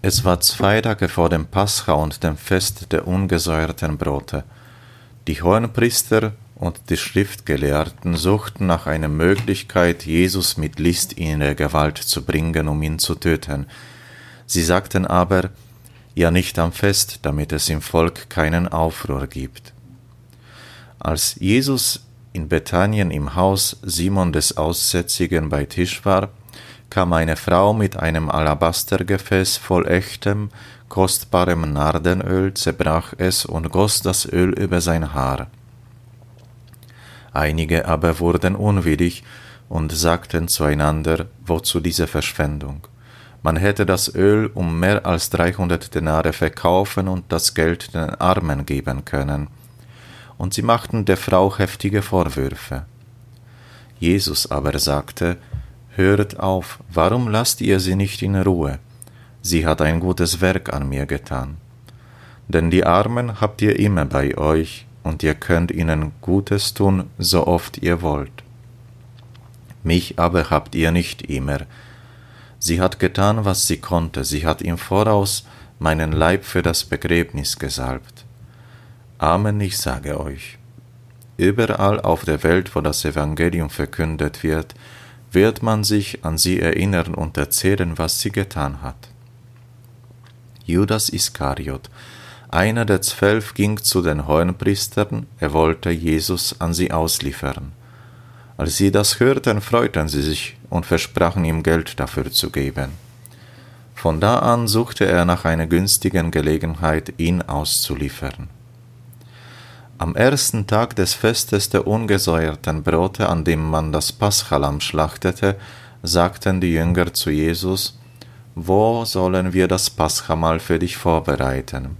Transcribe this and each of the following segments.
Es war zwei Tage vor dem Pascha und dem Fest der ungesäuerten Brote. Die Hohenpriester und die Schriftgelehrten suchten nach einer Möglichkeit, Jesus mit List in ihre Gewalt zu bringen, um ihn zu töten. Sie sagten aber, ja nicht am Fest, damit es im Volk keinen Aufruhr gibt. Als Jesus in Bethanien im Haus Simon des Aussätzigen bei Tisch war, kam eine Frau mit einem Alabastergefäß voll echtem, kostbarem Nardenöl, zerbrach es und goss das Öl über sein Haar. Einige aber wurden unwillig und sagten zueinander, wozu diese Verschwendung? Man hätte das Öl um mehr als dreihundert Denare verkaufen und das Geld den Armen geben können. Und sie machten der Frau heftige Vorwürfe. Jesus aber sagte, Hört auf, warum lasst ihr sie nicht in Ruhe? Sie hat ein gutes Werk an mir getan. Denn die Armen habt ihr immer bei euch, und ihr könnt ihnen Gutes tun, so oft ihr wollt. Mich aber habt ihr nicht immer. Sie hat getan, was sie konnte, sie hat im Voraus meinen Leib für das Begräbnis gesalbt. Amen, ich sage euch. Überall auf der Welt, wo das Evangelium verkündet wird, wird man sich an sie erinnern und erzählen, was sie getan hat. Judas Iskariot, einer der zwölf, ging zu den Hohenpriestern, er wollte Jesus an sie ausliefern. Als sie das hörten, freuten sie sich und versprachen ihm Geld dafür zu geben. Von da an suchte er nach einer günstigen Gelegenheit, ihn auszuliefern. Am ersten Tag des Festes der ungesäuerten Brote, an dem man das Paschalam schlachtete, sagten die Jünger zu Jesus, Wo sollen wir das Paschamal für dich vorbereiten?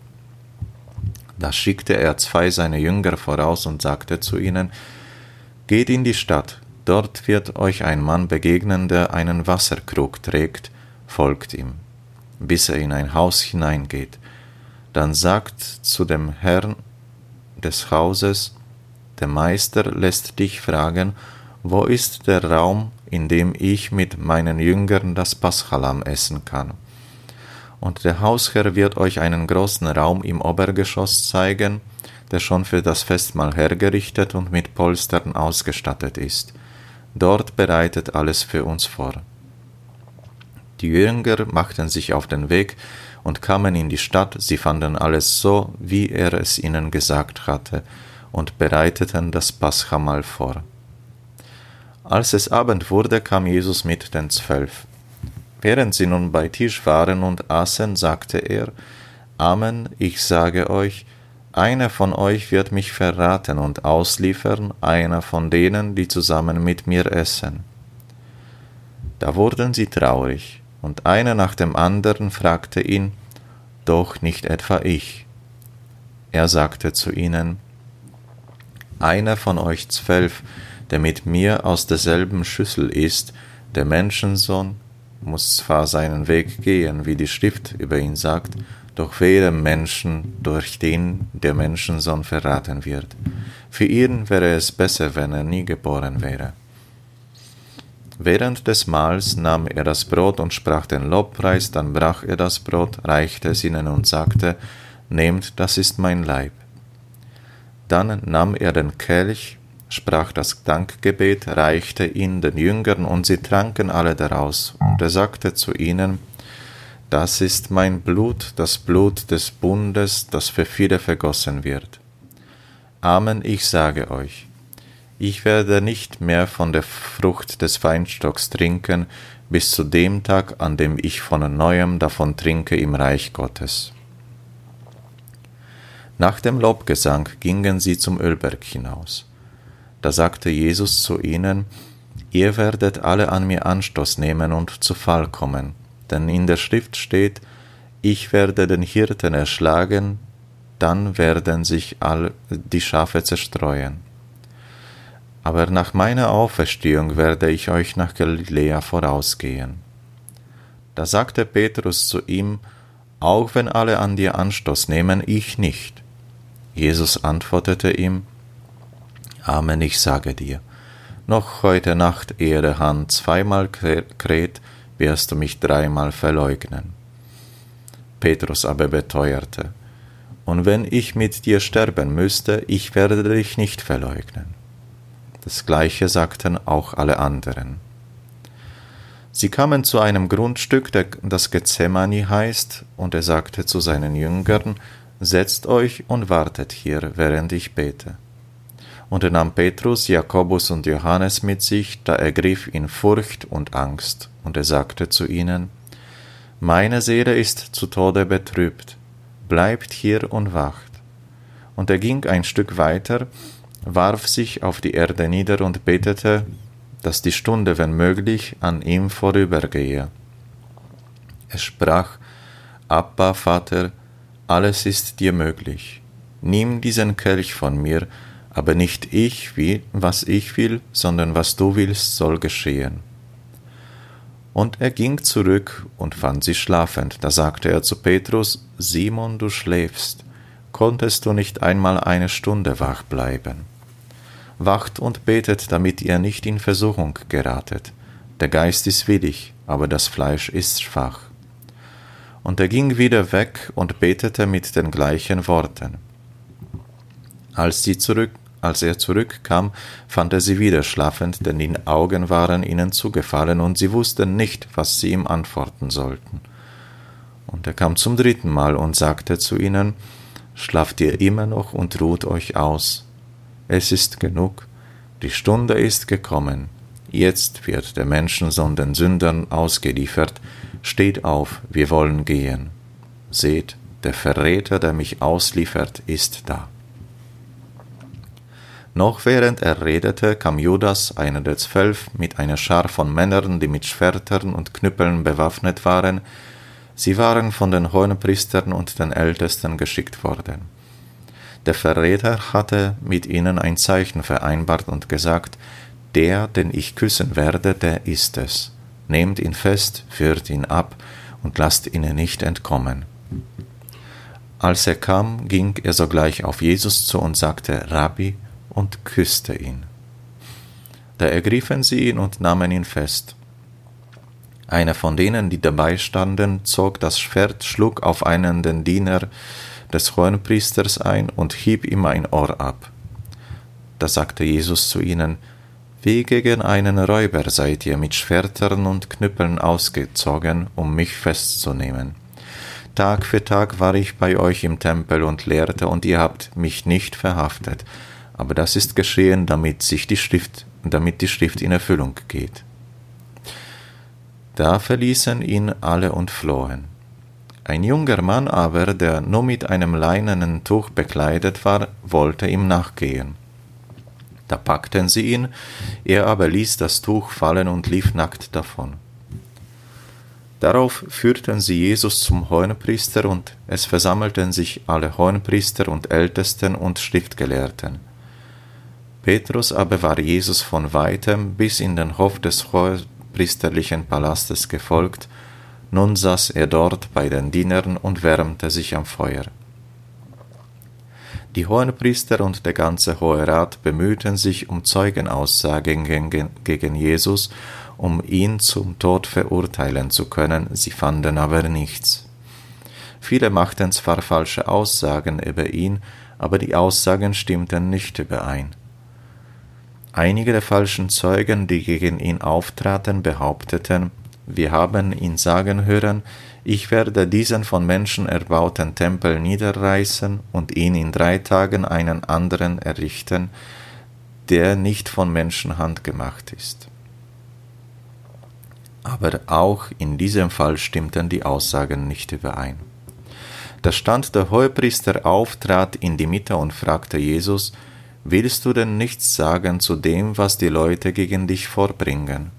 Da schickte er zwei seiner Jünger voraus und sagte zu ihnen, Geht in die Stadt, dort wird euch ein Mann begegnen, der einen Wasserkrug trägt, folgt ihm, bis er in ein Haus hineingeht. Dann sagt zu dem Herrn des Hauses, der Meister lässt dich fragen, wo ist der Raum, in dem ich mit meinen Jüngern das Paschalam essen kann? Und der Hausherr wird euch einen großen Raum im Obergeschoss zeigen, der schon für das Festmahl hergerichtet und mit Polstern ausgestattet ist. Dort bereitet alles für uns vor. Die Jünger machten sich auf den Weg, und kamen in die Stadt, sie fanden alles so, wie er es ihnen gesagt hatte, und bereiteten das Paschamal vor. Als es Abend wurde, kam Jesus mit den Zwölf. Während sie nun bei Tisch waren und aßen, sagte er, Amen, ich sage euch, einer von euch wird mich verraten und ausliefern, einer von denen, die zusammen mit mir essen. Da wurden sie traurig, und einer nach dem anderen fragte ihn, doch nicht etwa ich. Er sagte zu ihnen, einer von euch zwölf, der mit mir aus derselben Schüssel ist, der Menschensohn, muss zwar seinen Weg gehen, wie die Schrift über ihn sagt, doch wehe Menschen, durch den der Menschensohn verraten wird. Für ihn wäre es besser, wenn er nie geboren wäre. Während des Mahls nahm er das Brot und sprach den Lobpreis, dann brach er das Brot, reichte es ihnen und sagte, Nehmt, das ist mein Leib. Dann nahm er den Kelch, sprach das Dankgebet, reichte ihn den Jüngern, und sie tranken alle daraus. Und er sagte zu ihnen, Das ist mein Blut, das Blut des Bundes, das für viele vergossen wird. Amen, ich sage euch, ich werde nicht mehr von der Frucht des Weinstocks trinken, bis zu dem Tag, an dem ich von neuem davon trinke im Reich Gottes. Nach dem Lobgesang gingen sie zum Ölberg hinaus. Da sagte Jesus zu ihnen, Ihr werdet alle an mir Anstoß nehmen und zu Fall kommen, denn in der Schrift steht, ich werde den Hirten erschlagen, dann werden sich all die Schafe zerstreuen aber nach meiner Auferstehung werde ich euch nach Galiläa vorausgehen. Da sagte Petrus zu ihm, Auch wenn alle an dir Anstoß nehmen, ich nicht. Jesus antwortete ihm, Amen, ich sage dir, noch heute Nacht, ehe der Hahn zweimal kräht, wirst du mich dreimal verleugnen. Petrus aber beteuerte, Und wenn ich mit dir sterben müsste, ich werde dich nicht verleugnen. Das gleiche sagten auch alle anderen. Sie kamen zu einem Grundstück, das Gethsemane heißt, und er sagte zu seinen Jüngern, Setzt euch und wartet hier, während ich bete. Und er nahm Petrus, Jakobus und Johannes mit sich, da ergriff ihn Furcht und Angst, und er sagte zu ihnen, Meine Seele ist zu Tode betrübt, bleibt hier und wacht. Und er ging ein Stück weiter, warf sich auf die Erde nieder und betete, dass die Stunde, wenn möglich, an ihm vorübergehe. Er sprach, Abba, Vater, alles ist dir möglich. Nimm diesen Kelch von mir, aber nicht ich will, was ich will, sondern was du willst, soll geschehen. Und er ging zurück und fand sie schlafend. Da sagte er zu Petrus, Simon, du schläfst, konntest du nicht einmal eine Stunde wach bleiben? Wacht und betet, damit ihr nicht in Versuchung geratet. Der Geist ist willig, aber das Fleisch ist schwach. Und er ging wieder weg und betete mit den gleichen Worten. Als, sie zurück, als er zurückkam, fand er sie wieder schlafend, denn die Augen waren ihnen zugefallen und sie wussten nicht, was sie ihm antworten sollten. Und er kam zum dritten Mal und sagte zu ihnen, Schlaft ihr immer noch und ruht euch aus. Es ist genug, die Stunde ist gekommen, jetzt wird der Menschensohn den Sündern ausgeliefert, Steht auf, wir wollen gehen. Seht, der Verräter, der mich ausliefert, ist da. Noch während er redete, kam Judas, einer der zwölf, mit einer Schar von Männern, die mit Schwertern und Knüppeln bewaffnet waren. Sie waren von den Hohenpriestern und den Ältesten geschickt worden. Der Verräter hatte mit ihnen ein Zeichen vereinbart und gesagt, der, den ich küssen werde, der ist es nehmt ihn fest, führt ihn ab und lasst ihn nicht entkommen. Als er kam, ging er sogleich auf Jesus zu und sagte Rabbi und küsste ihn. Da ergriffen sie ihn und nahmen ihn fest. Einer von denen, die dabei standen, zog das Schwert, schlug auf einen den Diener des Hohenpriesters ein und hieb ihm ein Ohr ab. Da sagte Jesus zu ihnen, wie gegen einen Räuber seid ihr mit Schwertern und Knüppeln ausgezogen, um mich festzunehmen. Tag für Tag war ich bei euch im Tempel und lehrte, und ihr habt mich nicht verhaftet. Aber das ist geschehen, damit sich die Schrift, damit die Schrift in Erfüllung geht. Da verließen ihn alle und flohen. Ein junger Mann aber, der nur mit einem leinenen Tuch bekleidet war, wollte ihm nachgehen. Da packten sie ihn, er aber ließ das Tuch fallen und lief nackt davon. Darauf führten sie Jesus zum Hohenpriester und es versammelten sich alle Hohenpriester und Ältesten und Schriftgelehrten. Petrus aber war Jesus von weitem bis in den Hof des hohenpriesterlichen Palastes gefolgt, nun saß er dort bei den Dienern und wärmte sich am Feuer. Die Hohenpriester und der ganze Hohe Rat bemühten sich um Zeugenaussagen gegen Jesus, um ihn zum Tod verurteilen zu können, sie fanden aber nichts. Viele machten zwar falsche Aussagen über ihn, aber die Aussagen stimmten nicht überein. Einige der falschen Zeugen, die gegen ihn auftraten, behaupteten, wir haben ihn sagen hören, ich werde diesen von Menschen erbauten Tempel niederreißen und ihn in drei Tagen einen anderen errichten, der nicht von Menschenhand gemacht ist. Aber auch in diesem Fall stimmten die Aussagen nicht überein. Da stand der Hohepriester auf, trat in die Mitte und fragte Jesus, Willst du denn nichts sagen zu dem, was die Leute gegen dich vorbringen?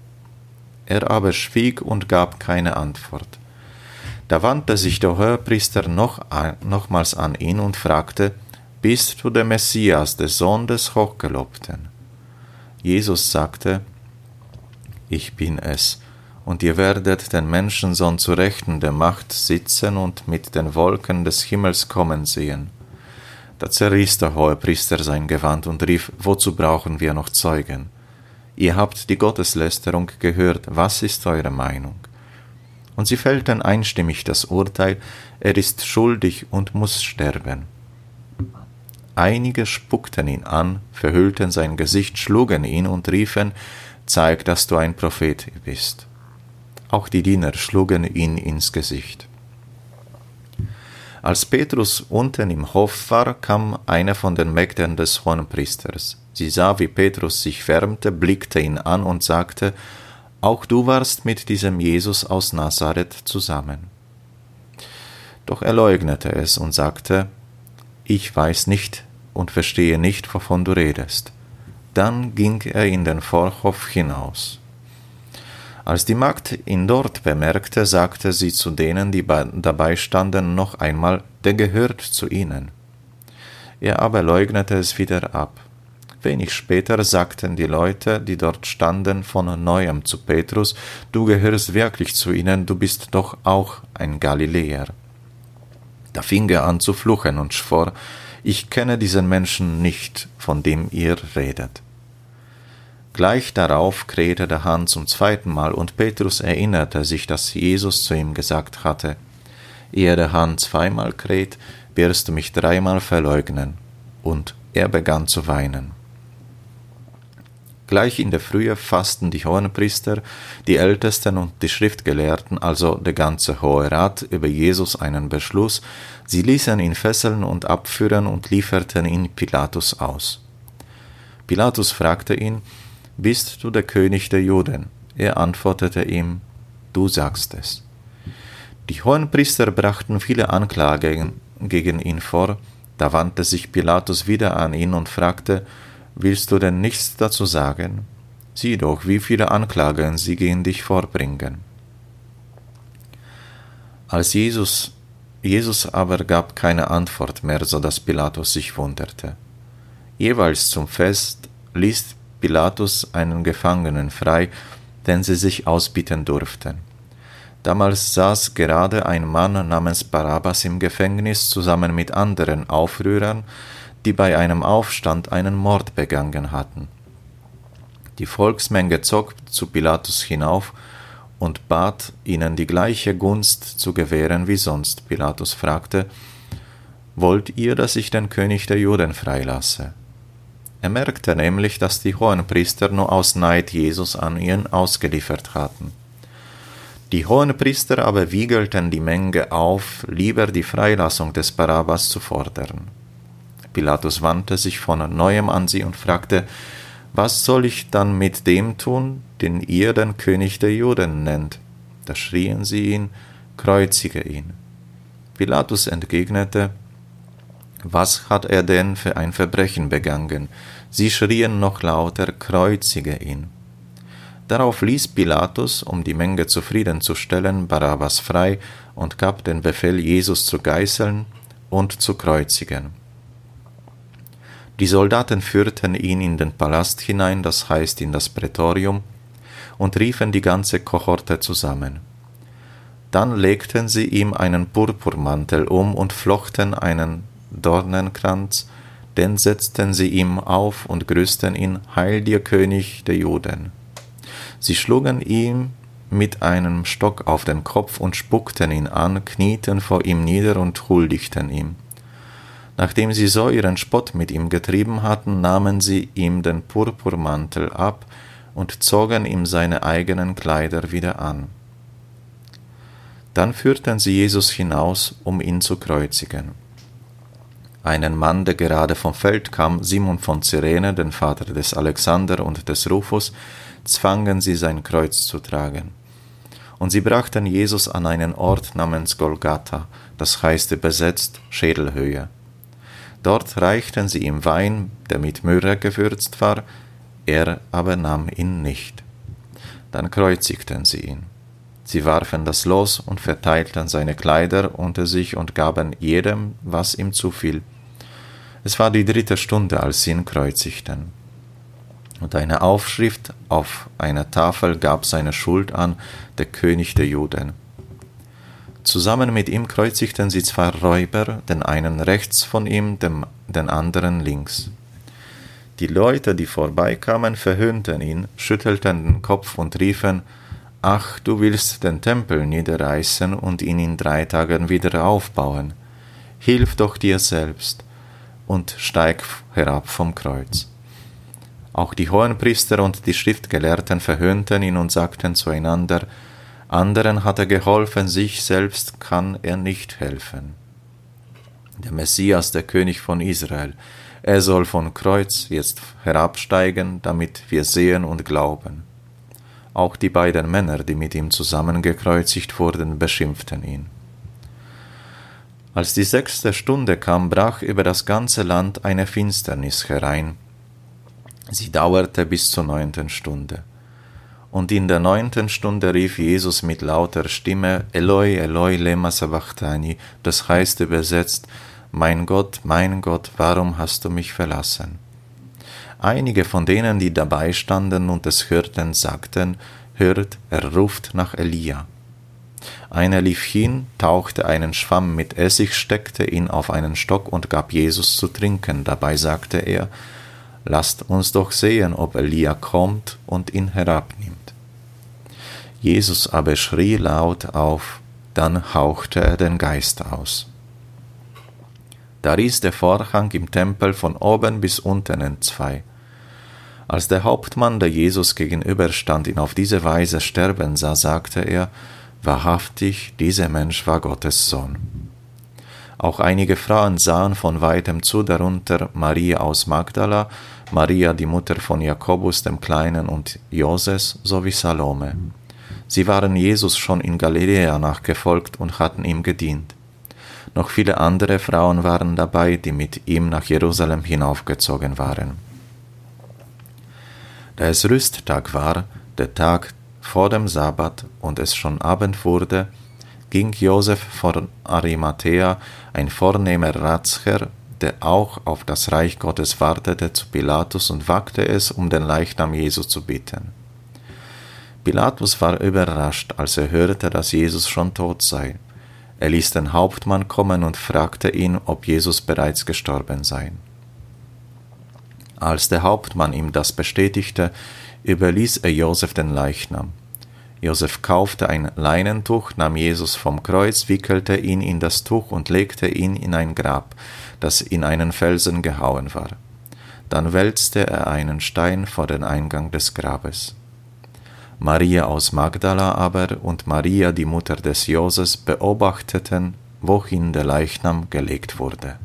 Er aber schwieg und gab keine Antwort. Da wandte sich der Hohepriester noch, nochmals an ihn und fragte, Bist du der Messias, der Sohn des Hochgelobten? Jesus sagte, Ich bin es, und ihr werdet den Menschensohn zu Rechten der Macht sitzen und mit den Wolken des Himmels kommen sehen. Da zerriss der Hohepriester sein Gewand und rief, Wozu brauchen wir noch Zeugen? Ihr habt die Gotteslästerung gehört, was ist eure Meinung? Und sie fällten einstimmig das Urteil, er ist schuldig und muss sterben. Einige spuckten ihn an, verhüllten sein Gesicht, schlugen ihn und riefen, Zeig, dass du ein Prophet bist. Auch die Diener schlugen ihn ins Gesicht. Als Petrus unten im Hof war, kam eine von den Mägden des Hohenpriesters. Sie sah, wie Petrus sich wärmte, blickte ihn an und sagte, Auch du warst mit diesem Jesus aus Nazareth zusammen. Doch er leugnete es und sagte, Ich weiß nicht und verstehe nicht, wovon du redest. Dann ging er in den Vorhof hinaus. Als die Magd ihn dort bemerkte, sagte sie zu denen, die dabei standen, noch einmal, der gehört zu ihnen. Er aber leugnete es wieder ab. Wenig später sagten die Leute, die dort standen, von neuem zu Petrus, du gehörst wirklich zu ihnen, du bist doch auch ein Galiläer. Da fing er an zu fluchen und schwor, ich kenne diesen Menschen nicht, von dem ihr redet. Gleich darauf krähte der Hahn zum zweiten Mal, und Petrus erinnerte sich, dass Jesus zu ihm gesagt hatte, Ehe der Hahn zweimal kräht, wirst du mich dreimal verleugnen. Und er begann zu weinen. Gleich in der Frühe fassten die Hohenpriester, die Ältesten und die Schriftgelehrten, also der ganze Hohe Rat, über Jesus einen Beschluss. Sie ließen ihn fesseln und abführen und lieferten ihn Pilatus aus. Pilatus fragte ihn, bist du der König der Juden? Er antwortete ihm, Du sagst es. Die Hohenpriester brachten viele Anklagen gegen ihn vor, da wandte sich Pilatus wieder an ihn und fragte, Willst du denn nichts dazu sagen? Sieh doch, wie viele Anklagen sie gegen dich vorbringen. Als Jesus, Jesus aber gab keine Antwort mehr, so dass Pilatus sich wunderte. Jeweils zum Fest ließ Pilatus einen Gefangenen frei, den sie sich ausbieten durften. Damals saß gerade ein Mann namens Barabbas im Gefängnis zusammen mit anderen Aufrührern, die bei einem Aufstand einen Mord begangen hatten. Die Volksmenge zog zu Pilatus hinauf und bat, ihnen die gleiche Gunst zu gewähren wie sonst. Pilatus fragte, Wollt ihr, dass ich den König der Juden freilasse? Er merkte nämlich, dass die Hohenpriester nur aus Neid Jesus an ihn ausgeliefert hatten. Die Hohenpriester aber wiegelten die Menge auf, lieber die Freilassung des Barabbas zu fordern. Pilatus wandte sich von neuem an sie und fragte, Was soll ich dann mit dem tun, den ihr den König der Juden nennt? Da schrien sie ihn, Kreuzige ihn. Pilatus entgegnete, was hat er denn für ein Verbrechen begangen? Sie schrien noch lauter, kreuzige ihn. Darauf ließ Pilatus, um die Menge zufriedenzustellen, Barabbas frei und gab den Befehl, Jesus zu geißeln und zu kreuzigen. Die Soldaten führten ihn in den Palast hinein, das heißt in das Prätorium, und riefen die ganze Kohorte zusammen. Dann legten sie ihm einen Purpurmantel um und flochten einen Dornenkranz, den setzten sie ihm auf und grüßten ihn, Heil dir König der Juden. Sie schlugen ihm mit einem Stock auf den Kopf und spuckten ihn an, knieten vor ihm nieder und huldigten ihm. Nachdem sie so ihren Spott mit ihm getrieben hatten, nahmen sie ihm den Purpurmantel ab und zogen ihm seine eigenen Kleider wieder an. Dann führten sie Jesus hinaus, um ihn zu kreuzigen einen Mann, der gerade vom Feld kam, Simon von Cyrene, den Vater des Alexander und des Rufus, zwangen sie sein Kreuz zu tragen. Und sie brachten Jesus an einen Ort namens Golgatha, das heißt übersetzt Schädelhöhe. Dort reichten sie ihm Wein, der mit Myrrhe gewürzt war, er aber nahm ihn nicht. Dann kreuzigten sie ihn. Sie warfen das Los und verteilten seine Kleider unter sich und gaben jedem, was ihm zufiel. Es war die dritte Stunde, als sie ihn kreuzigten. Und eine Aufschrift auf einer Tafel gab seine Schuld an, der König der Juden. Zusammen mit ihm kreuzigten sie zwei Räuber, den einen rechts von ihm, dem, den anderen links. Die Leute, die vorbeikamen, verhöhnten ihn, schüttelten den Kopf und riefen, Ach, du willst den Tempel niederreißen und ihn in drei Tagen wieder aufbauen. Hilf doch dir selbst und steig herab vom Kreuz. Auch die Hohenpriester und die Schriftgelehrten verhöhnten ihn und sagten zueinander, anderen hat er geholfen, sich selbst kann er nicht helfen. Der Messias, der König von Israel, er soll von Kreuz jetzt herabsteigen, damit wir sehen und glauben. Auch die beiden Männer, die mit ihm zusammengekreuzigt wurden, beschimpften ihn. Als die sechste Stunde kam, brach über das ganze Land eine Finsternis herein. Sie dauerte bis zur neunten Stunde. Und in der neunten Stunde rief Jesus mit lauter Stimme, Eloi, Eloi, lema sabachthani, das heißt übersetzt, Mein Gott, mein Gott, warum hast du mich verlassen? Einige von denen, die dabei standen und es hörten, sagten, Hört, er ruft nach Elia. Einer lief hin, tauchte einen Schwamm mit Essig, steckte ihn auf einen Stock und gab Jesus zu trinken. Dabei sagte er, Lasst uns doch sehen, ob Elia kommt und ihn herabnimmt. Jesus aber schrie laut auf, dann hauchte er den Geist aus. Da riss der Vorhang im Tempel von oben bis unten entzwei. Als der Hauptmann, der Jesus gegenüberstand, ihn auf diese Weise sterben sah, sagte er, wahrhaftig, dieser Mensch war Gottes Sohn. Auch einige Frauen sahen von weitem zu, darunter Maria aus Magdala, Maria die Mutter von Jakobus dem Kleinen und Joses sowie Salome. Sie waren Jesus schon in Galiläa nachgefolgt und hatten ihm gedient. Noch viele andere Frauen waren dabei, die mit ihm nach Jerusalem hinaufgezogen waren. Da es Rüsttag war, der Tag vor dem Sabbat, und es schon Abend wurde, ging Josef von Arimathea, ein vornehmer Ratsherr, der auch auf das Reich Gottes wartete, zu Pilatus und wagte es, um den Leichnam Jesu zu bitten. Pilatus war überrascht, als er hörte, dass Jesus schon tot sei. Er ließ den Hauptmann kommen und fragte ihn, ob Jesus bereits gestorben sei. Als der Hauptmann ihm das bestätigte, überließ er Josef den Leichnam. Josef kaufte ein Leinentuch, nahm Jesus vom Kreuz, wickelte ihn in das Tuch und legte ihn in ein Grab, das in einen Felsen gehauen war. Dann wälzte er einen Stein vor den Eingang des Grabes. Maria aus Magdala aber und Maria, die Mutter des Joses, beobachteten, wohin der Leichnam gelegt wurde.